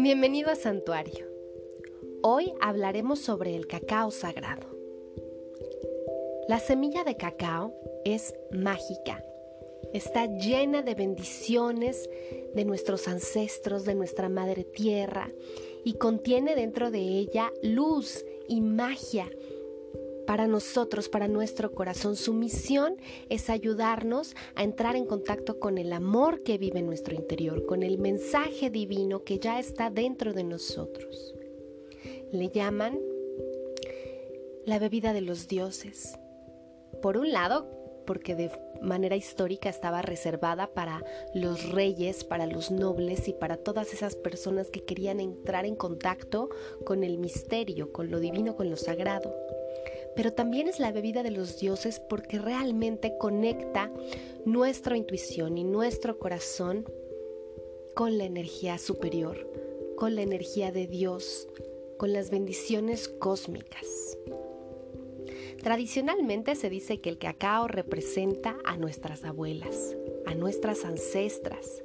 Bienvenido a Santuario. Hoy hablaremos sobre el cacao sagrado. La semilla de cacao es mágica. Está llena de bendiciones de nuestros ancestros, de nuestra madre tierra, y contiene dentro de ella luz y magia para nosotros, para nuestro corazón. Su misión es ayudarnos a entrar en contacto con el amor que vive en nuestro interior, con el mensaje divino que ya está dentro de nosotros. Le llaman la bebida de los dioses. Por un lado, porque de manera histórica estaba reservada para los reyes, para los nobles y para todas esas personas que querían entrar en contacto con el misterio, con lo divino, con lo sagrado pero también es la bebida de los dioses porque realmente conecta nuestra intuición y nuestro corazón con la energía superior, con la energía de Dios, con las bendiciones cósmicas. Tradicionalmente se dice que el cacao representa a nuestras abuelas, a nuestras ancestras,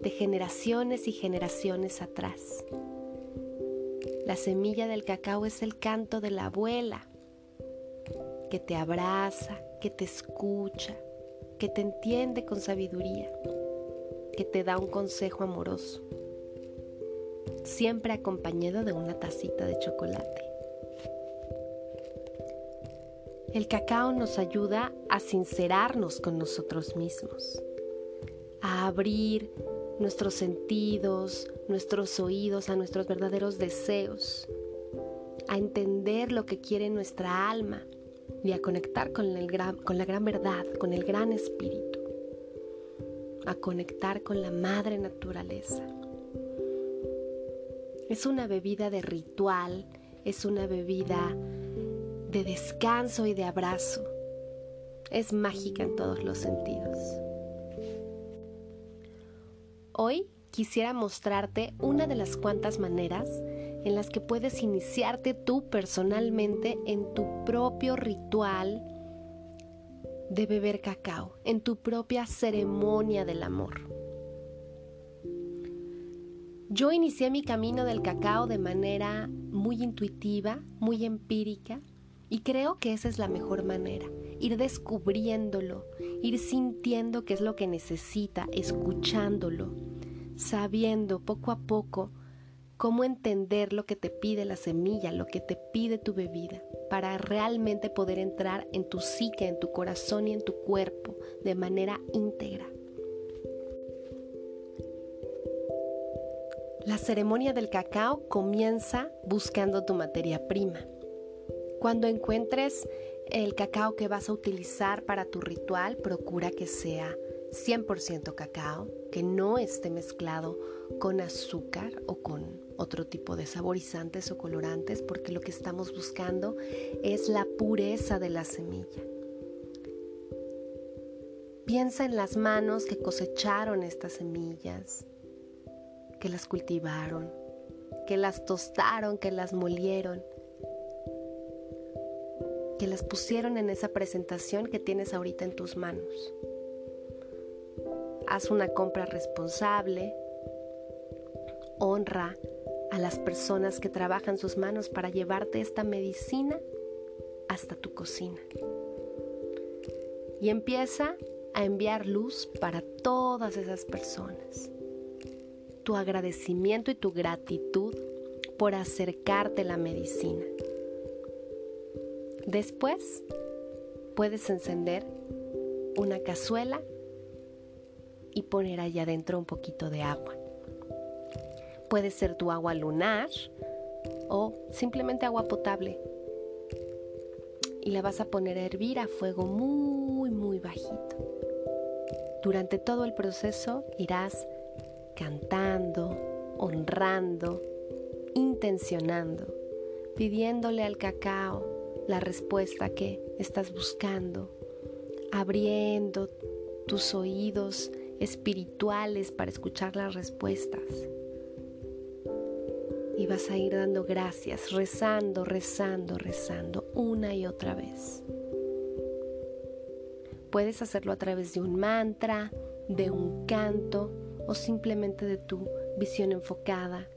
de generaciones y generaciones atrás. La semilla del cacao es el canto de la abuela, que te abraza, que te escucha, que te entiende con sabiduría, que te da un consejo amoroso, siempre acompañado de una tacita de chocolate. El cacao nos ayuda a sincerarnos con nosotros mismos, a abrir nuestros sentidos, nuestros oídos a nuestros verdaderos deseos, a entender lo que quiere nuestra alma y a conectar con, el con la gran verdad, con el gran espíritu, a conectar con la madre naturaleza. Es una bebida de ritual, es una bebida de descanso y de abrazo. Es mágica en todos los sentidos. Hoy quisiera mostrarte una de las cuantas maneras en las que puedes iniciarte tú personalmente en tu propio ritual de beber cacao, en tu propia ceremonia del amor. Yo inicié mi camino del cacao de manera muy intuitiva, muy empírica, y creo que esa es la mejor manera, ir descubriéndolo, ir sintiendo qué es lo que necesita, escuchándolo, sabiendo poco a poco cómo entender lo que te pide la semilla, lo que te pide tu bebida, para realmente poder entrar en tu psique, en tu corazón y en tu cuerpo de manera íntegra. La ceremonia del cacao comienza buscando tu materia prima. Cuando encuentres el cacao que vas a utilizar para tu ritual, procura que sea 100% cacao, que no esté mezclado con azúcar o con otro tipo de saborizantes o colorantes, porque lo que estamos buscando es la pureza de la semilla. Piensa en las manos que cosecharon estas semillas, que las cultivaron, que las tostaron, que las molieron, que las pusieron en esa presentación que tienes ahorita en tus manos. Haz una compra responsable, honra a las personas que trabajan sus manos para llevarte esta medicina hasta tu cocina. Y empieza a enviar luz para todas esas personas. Tu agradecimiento y tu gratitud por acercarte la medicina. Después puedes encender una cazuela y poner allá adentro un poquito de agua. Puede ser tu agua lunar o simplemente agua potable. Y la vas a poner a hervir a fuego muy, muy bajito. Durante todo el proceso irás cantando, honrando, intencionando, pidiéndole al cacao la respuesta que estás buscando, abriendo tus oídos espirituales para escuchar las respuestas. Y vas a ir dando gracias, rezando, rezando, rezando una y otra vez. Puedes hacerlo a través de un mantra, de un canto o simplemente de tu visión enfocada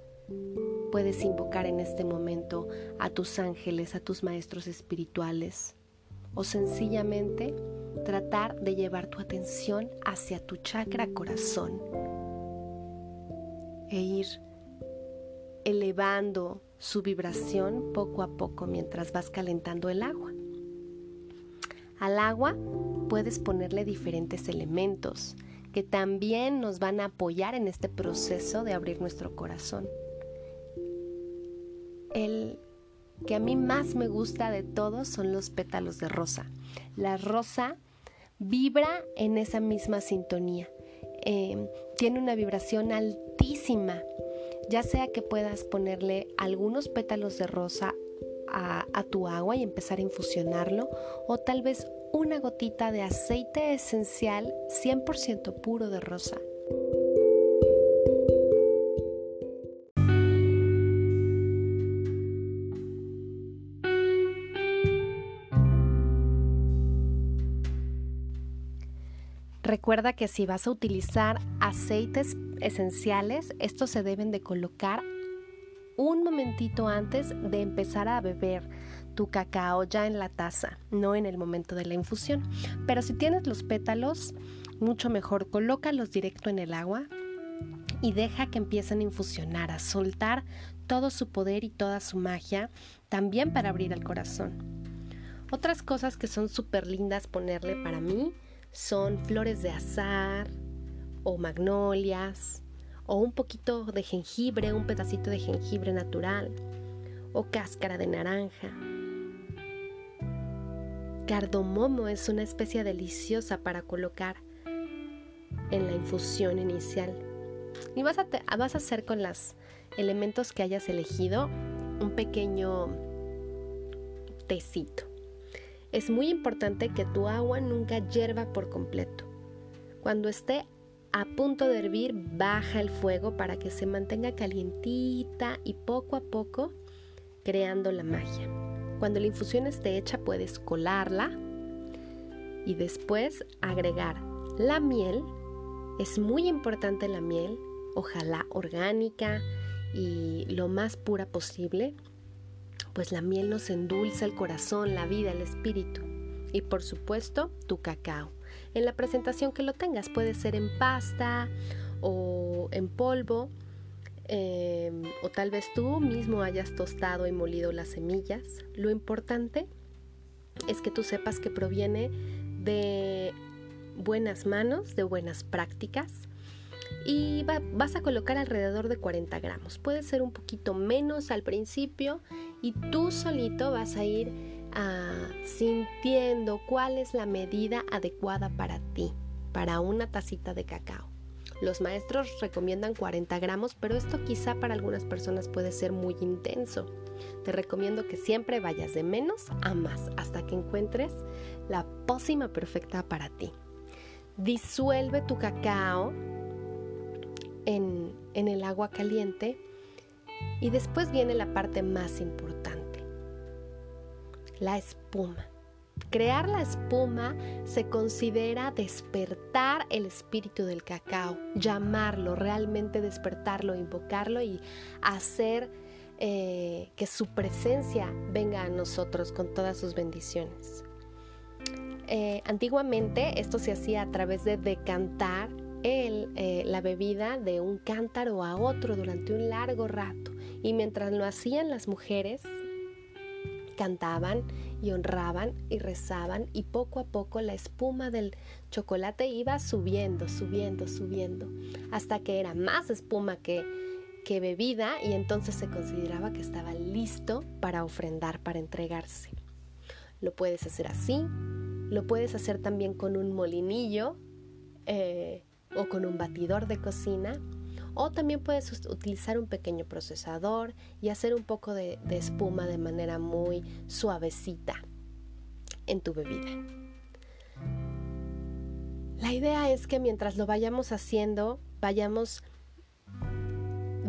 Puedes invocar en este momento a tus ángeles, a tus maestros espirituales o sencillamente tratar de llevar tu atención hacia tu chakra corazón e ir elevando su vibración poco a poco mientras vas calentando el agua. Al agua puedes ponerle diferentes elementos que también nos van a apoyar en este proceso de abrir nuestro corazón. El que a mí más me gusta de todos son los pétalos de rosa. La rosa vibra en esa misma sintonía. Em, tiene una vibración altísima. Ya sea que puedas ponerle algunos pétalos de rosa a, a tu agua y empezar a infusionarlo, o tal vez una gotita de aceite esencial 100% puro de rosa. Recuerda que si vas a utilizar aceites esenciales, estos se deben de colocar un momentito antes de empezar a beber tu cacao ya en la taza, no en el momento de la infusión. Pero si tienes los pétalos, mucho mejor, colócalos directo en el agua y deja que empiecen a infusionar, a soltar todo su poder y toda su magia, también para abrir el corazón. Otras cosas que son súper lindas ponerle para mí son flores de azar o magnolias o un poquito de jengibre, un pedacito de jengibre natural o cáscara de naranja. Cardomomo es una especie deliciosa para colocar en la infusión inicial. Y vas a, vas a hacer con los elementos que hayas elegido un pequeño tecito. Es muy importante que tu agua nunca hierva por completo. Cuando esté a punto de hervir, baja el fuego para que se mantenga calientita y poco a poco creando la magia. Cuando la infusión esté hecha, puedes colarla y después agregar la miel. Es muy importante la miel, ojalá orgánica y lo más pura posible pues la miel nos endulza el corazón, la vida, el espíritu. Y por supuesto, tu cacao. En la presentación que lo tengas, puede ser en pasta o en polvo, em, o tal vez tú mismo hayas tostado y molido las semillas. Lo importante es que tú sepas que proviene de buenas manos, de buenas prácticas y vas a colocar alrededor de 40 gramos. Puede ser un poquito menos al principio y tú solito vas a ir ah, sintiendo cuál es la medida adecuada para ti, para una tacita de cacao. Los maestros recomiendan 40 gramos, pero esto quizá para algunas personas puede ser muy intenso. Te recomiendo que siempre vayas de menos a más hasta que encuentres la pócima perfecta para ti. Disuelve tu cacao en, el agua caliente y después viene la parte más importante, la espuma. Crear la espuma se considera despertar el espíritu del cacao, llamarlo, realmente despertarlo, invocarlo y hacer eh, que su presencia venga a nosotros con todas sus bendiciones. Eh, antiguamente esto se hacía a través de decantar el, eh, la bebida de un cántaro a otro durante un largo rato. Y mientras lo hacían las mujeres, cantaban y honraban y rezaban y poco a poco la espuma del chocolate iba subiendo, subiendo, subiendo, hasta que era más espuma que, que bebida y entonces se consideraba que estaba listo para ofrendar, para entregarse. Lo puedes hacer así, lo puedes hacer también con un molinillo. Eh, o con un batidor de cocina o también puedes utilizar un pequeño procesador y hacer un poco de, espuma de manera muy suavecita en tu bebida. La idea es que mientras lo vayamos haciendo, vayamos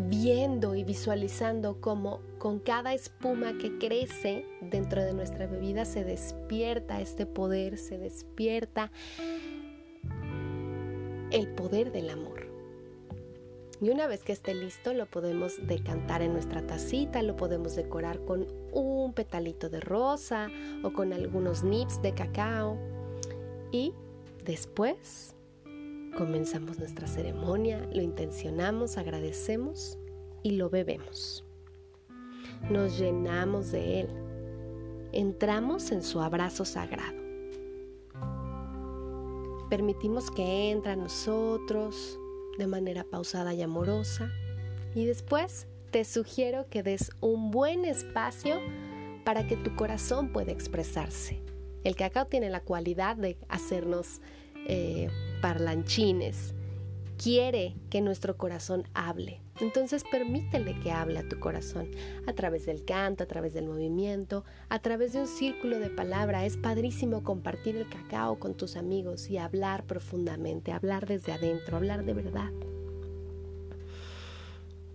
viendo y visualizando cómo con cada espuma que crece dentro de nuestra bebida se despierta este poder, se despierta el poder del amor. Y una vez que esté listo, lo podemos decantar en nuestra tacita, lo podemos decorar con un petalito de rosa o con algunos nips de cacao. Y después comenzamos nuestra ceremonia, lo intencionamos, agradecemos y lo bebemos. Nos llenamos de él. Entramos en su abrazo sagrado. Permitimos que entre a nosotros, de manera pausada y amorosa. Y después te sugiero que des un buen espacio para que tu corazón pueda expresarse. El cacao tiene la cualidad de hacernos eh, parlanchines. Quiere que nuestro corazón hable. Entonces permítele que hable a tu corazón a través del canto, a través del movimiento, a través de un círculo de palabra. Es padrísimo compartir el cacao con tus amigos y hablar profundamente, hablar desde adentro, hablar de verdad.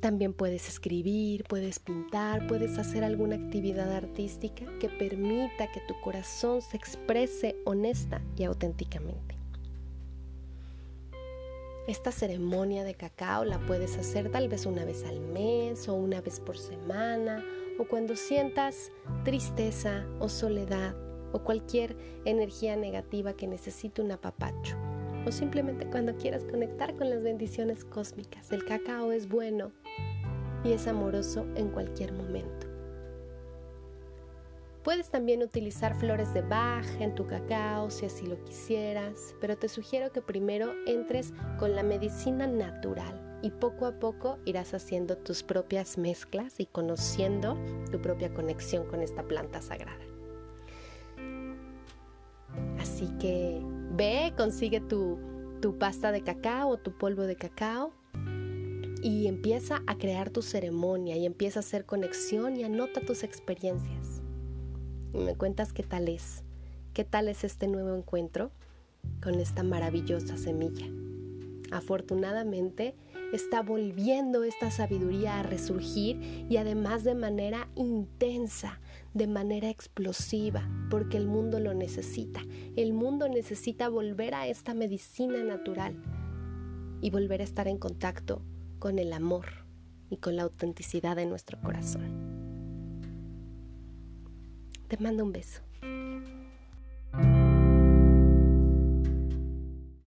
También puedes escribir, puedes pintar, puedes hacer alguna actividad artística que permita que tu corazón se exprese honesta y auténticamente. Esta ceremonia de cacao la puedes hacer tal vez una vez al mes o una vez por semana o cuando sientas tristeza o soledad o cualquier energía negativa que necesite un apapacho o simplemente cuando quieras conectar con las bendiciones cósmicas. El cacao es bueno y es amoroso en cualquier momento. Puedes también utilizar flores de Bach en tu cacao si así lo quisieras, pero te sugiero que primero entres con la medicina natural y poco a poco irás haciendo tus propias mezclas y conociendo tu propia conexión con esta planta sagrada. Así que ve, consigue tu, tu pasta de cacao o tu polvo de cacao y empieza a crear tu ceremonia y empieza a hacer conexión y anota tus experiencias y me cuentas qué tal es, qué tal es este nuevo encuentro con esta maravillosa semilla. Afortunadamente está volviendo esta sabiduría a resurgir y además de manera intensa, de manera explosiva, porque el mundo lo necesita. El mundo necesita volver a esta medicina natural y volver a estar en contacto con el amor y con la autenticidad de nuestro corazón. Te mando un beso.